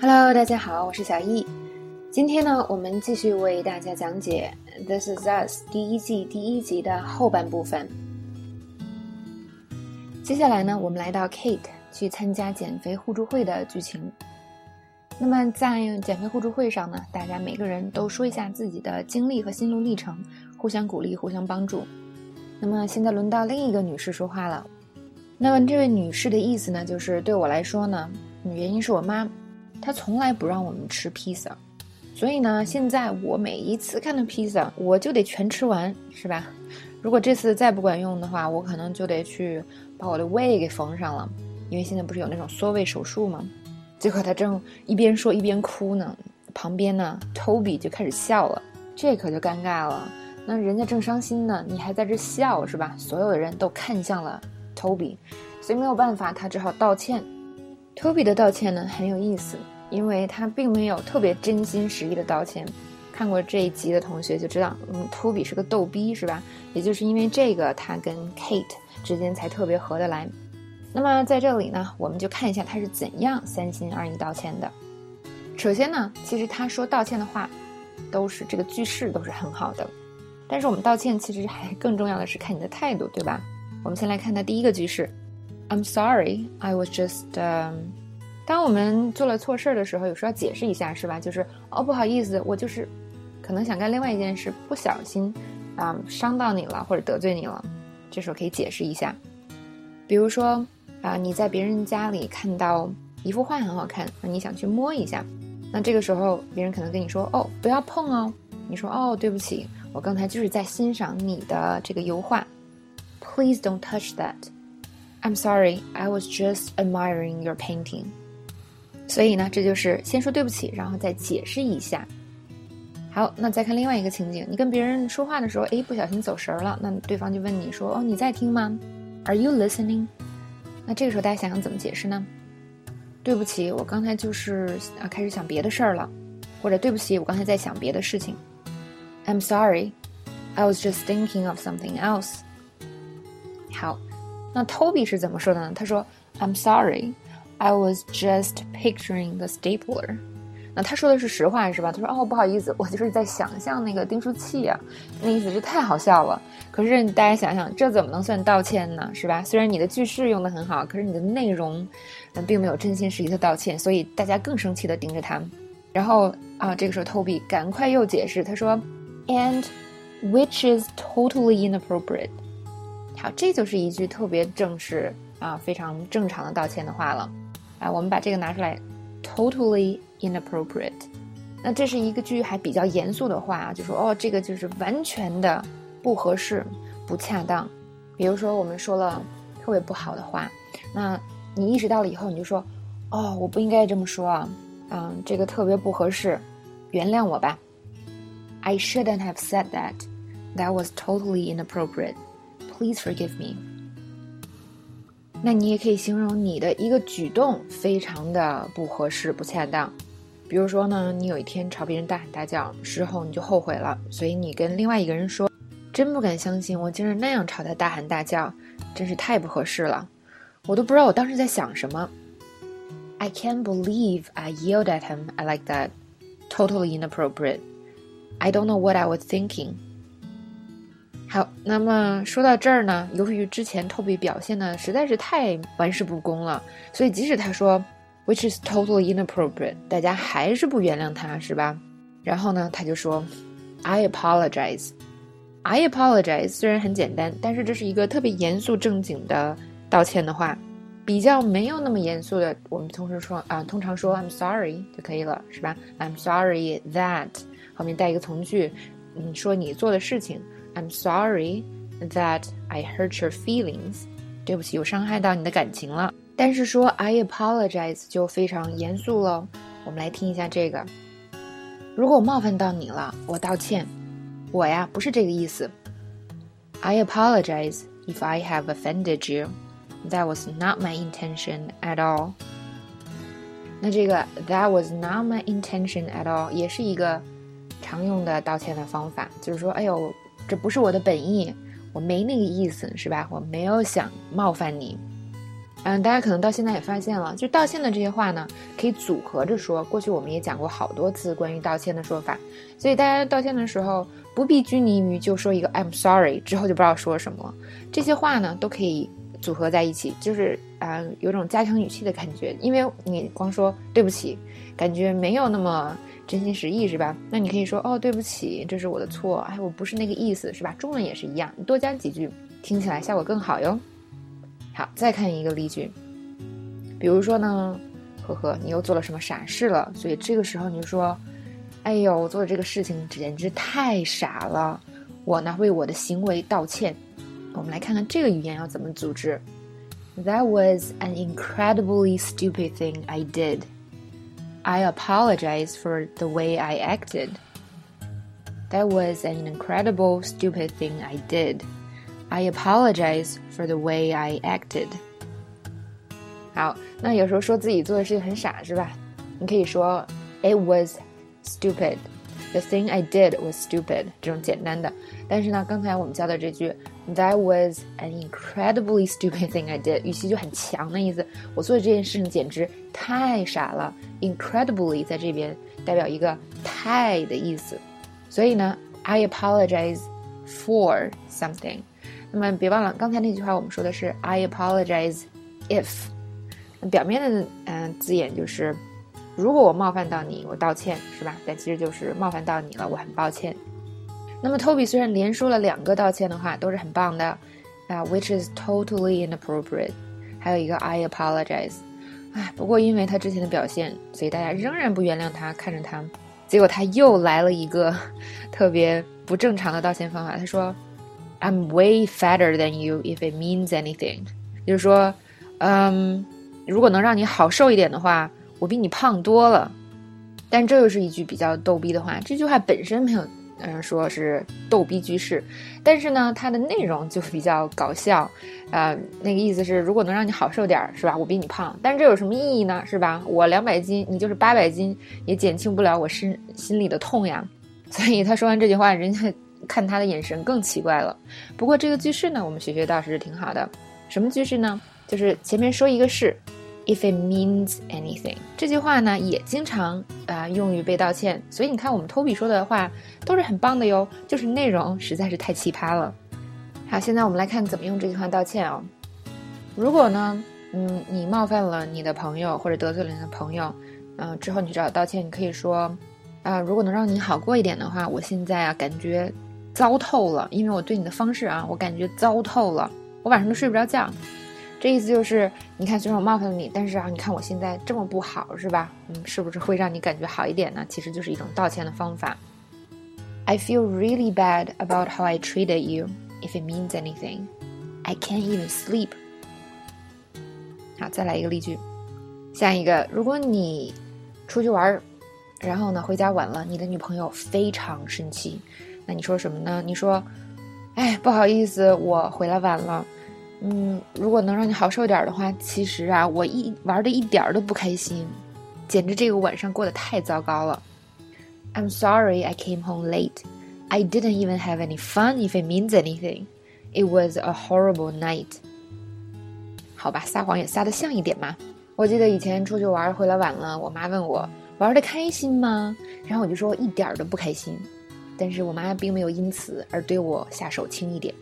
Hello，大家好，我是小易。今天呢，我们继续为大家讲解《This Is Us》第一季第一集的后半部分。接下来呢，我们来到 Kate 去参加减肥互助会的剧情。那么在减肥互助会上呢，大家每个人都说一下自己的经历和心路历程，互相鼓励，互相帮助。那么现在轮到另一个女士说话了。那么这位女士的意思呢，就是对我来说呢，原因是我妈。他从来不让我们吃披萨，所以呢，现在我每一次看到披萨，我就得全吃完，是吧？如果这次再不管用的话，我可能就得去把我的胃给缝上了，因为现在不是有那种缩胃手术吗？结果他正一边说一边哭呢，旁边呢，Toby 就开始笑了，这可就尴尬了。那人家正伤心呢，你还在这笑，是吧？所有的人都看向了 Toby，所以没有办法，他只好道歉。Toby 的道歉呢很有意思，因为他并没有特别真心实意的道歉。看过这一集的同学就知道，嗯，Toby 是个逗逼，是吧？也就是因为这个，他跟 Kate 之间才特别合得来。那么在这里呢，我们就看一下他是怎样三心二意道歉的。首先呢，其实他说道歉的话，都是这个句式都是很好的。但是我们道歉其实还更重要的是看你的态度，对吧？我们先来看他第一个句式。I'm sorry, I was just. 当我们做了错事儿的时候，有时候要解释一下，是吧？就是哦，不好意思，我就是可能想干另外一件事，不小心啊伤到你了，或者得罪你了。这时候可以解释一下，比如说啊，你在别人家里看到一幅画很好看，那你想去摸一下，那这个时候别人可能跟你说哦，不要碰哦。你说哦，对不起，我刚才就是在欣赏你的这个油画。Please don't touch that. I'm sorry, I was just admiring your painting. 所以呢，这就是先说对不起，然后再解释一下。好，那再看另外一个情景，你跟别人说话的时候，哎，不小心走神儿了，那对方就问你说：“哦，你在听吗？Are you listening？” 那这个时候大家想想怎么解释呢？对不起，我刚才就是啊开始想别的事儿了，或者对不起，我刚才在想别的事情。I'm sorry, I was just thinking of something else. 好。那 Toby 是怎么说的呢？他说：“I'm sorry, I was just picturing the stapler。”那他说的是实话是吧？他说：“哦，不好意思，我就是在想象那个订书器啊。”那意思是太好笑了。可是大家想想，这怎么能算道歉呢？是吧？虽然你的句式用的很好，可是你的内容，嗯，并没有真心实意的道歉，所以大家更生气的盯着他。然后啊，这个时候 Toby 赶快又解释，他说：“And which is totally inappropriate。”好，这就是一句特别正式啊，非常正常的道歉的话了。啊，我们把这个拿出来，totally inappropriate。那这是一个句还比较严肃的话啊，就说哦，这个就是完全的不合适、不恰当。比如说我们说了特别不好的话，那你意识到了以后，你就说哦，我不应该这么说啊，嗯，这个特别不合适，原谅我吧。I shouldn't have said that. That was totally inappropriate. Please forgive me。那你也可以形容你的一个举动非常的不合适、不恰当。比如说呢，你有一天朝别人大喊大叫，事后你就后悔了，所以你跟另外一个人说：“真不敢相信，我竟然那样朝他大喊大叫，真是太不合适了，我都不知道我当时在想什么。” I can't believe I yelled at him. I like that. Totally inappropriate. I don't know what I was thinking. 好，那么说到这儿呢，由于之前 Toby 表现的实在是太玩世不恭了，所以即使他说 which is totally inappropriate，大家还是不原谅他，是吧？然后呢，他就说 I apologize。I apologize 虽然很简单，但是这是一个特别严肃正经的道歉的话，比较没有那么严肃的，我们通常说啊，通常说 I'm sorry 就可以了，是吧？I'm sorry that 后面带一个从句，嗯，说你做的事情。I'm sorry that I hurt your feelings。对不起，我伤害到你的感情了。但是说 I apologize 就非常严肃了。我们来听一下这个：如果我冒犯到你了，我道歉。我呀，不是这个意思。I apologize if I have offended you. That was not my intention at all. 那这个 That was not my intention at all 也是一个常用的道歉的方法，就是说，哎呦。 这不是我的本意，我没那个意思，是吧？我没有想冒犯你。嗯，大家可能到现在也发现了，就道歉的这些话呢，可以组合着说。过去我们也讲过好多次关于道歉的说法，所以大家道歉的时候不必拘泥于就说一个 I'm sorry 之后就不知道说什么了。这些话呢都可以组合在一起，就是啊有种加强语气的感觉。因为你光说对不起，感觉没有那么真心实意，是吧？那你可以说哦对不起，这是我的错，哎我不是那个意思，是吧？中文也是一样，你多加几句，听起来效果更好哟。好，再看一个例句，比如说呢，呵呵，你又做了什么傻事了？所以这个时候你就说，哎呦，我做的这个事情简直太傻了，我呢为我的行为道歉。我们来看看这个语言要怎么组织。That was an incredibly stupid thing I did. I apologize for the way I acted. That was an incredible stupid thing I did. I apologize for the way I acted。好，那有时候说自己做的事情很傻，是吧？你可以说 It was stupid. The thing I did was stupid. 这种简单的。但是呢，刚才我们教的这句 That was an incredibly stupid thing I did，语气就很强的意思。我做的这件事情简直太傻了。Incredibly 在这边代表一个太的意思。所以呢，I apologize for something。那么别忘了，刚才那句话我们说的是 I apologize if，表面的嗯字眼就是如果我冒犯到你，我道歉，是吧？但其实就是冒犯到你了，我很抱歉。那么 Toby 虽然连说了两个道歉的话，都是很棒的啊，which is totally inappropriate，还有一个 I apologize，哎，不过因为他之前的表现，所以大家仍然不原谅他，看着他，结果他又来了一个 特别不正常的道歉方法，他说。I'm way fatter than you if it means anything，就是说，嗯，如果能让你好受一点的话，我比你胖多了。但这又是一句比较逗逼的话。这句话本身没有，嗯，说是逗逼句式，但是呢，它的内容就比较搞笑。呃，那个意思是，如果能让你好受点，是吧？我比你胖，但是这有什么意义呢？是吧？我两百斤，你就是八百斤，也减轻不了我心心里的痛呀。所以他说完这句话，人家。看他的眼神更奇怪了。不过这个句式呢，我们学学倒是挺好的。什么句式呢？就是前面说一个是，if it means anything，这句话呢也经常啊用于被道歉。所以你看我们 Toby 说的话都是很棒的哟，就是内容实在是太奇葩了。好，现在我们来看怎么用这句话道歉哦。如果呢，嗯，你冒犯了你的朋友或者得罪了你的朋友，嗯，之后你去找道歉，你可以说，啊，如果能让你好过一点的话，我现在啊感觉。糟透了，因为我对你的方式啊，我感觉糟透了，我晚上都睡不着觉。这意思就是，你看，虽然我冒犯了你，但是啊，你看我现在这么不好，是吧？嗯，是不是会让你感觉好一点呢？其实就是一种道歉的方法。I feel really bad about how I treated you. If it means anything, I can't even sleep. 好，再来一个例句。下一个，如果你出去玩，然后呢回家晚了，你的女朋友非常生气。那你说什么呢？你说，哎，不好意思，我回来晚了。嗯，如果能让你好受点的话，其实啊，我一玩的一点儿都不开心，简直这个晚上过得太糟糕了。I'm sorry I came home late. I didn't even have any fun if it means anything. It was a horrible night. 好吧，撒谎也撒的像一点嘛。我记得以前出去玩回来晚了，我妈问我玩的开心吗？然后我就说一点都不开心。但是我妈并没有因此而对我下手轻一点。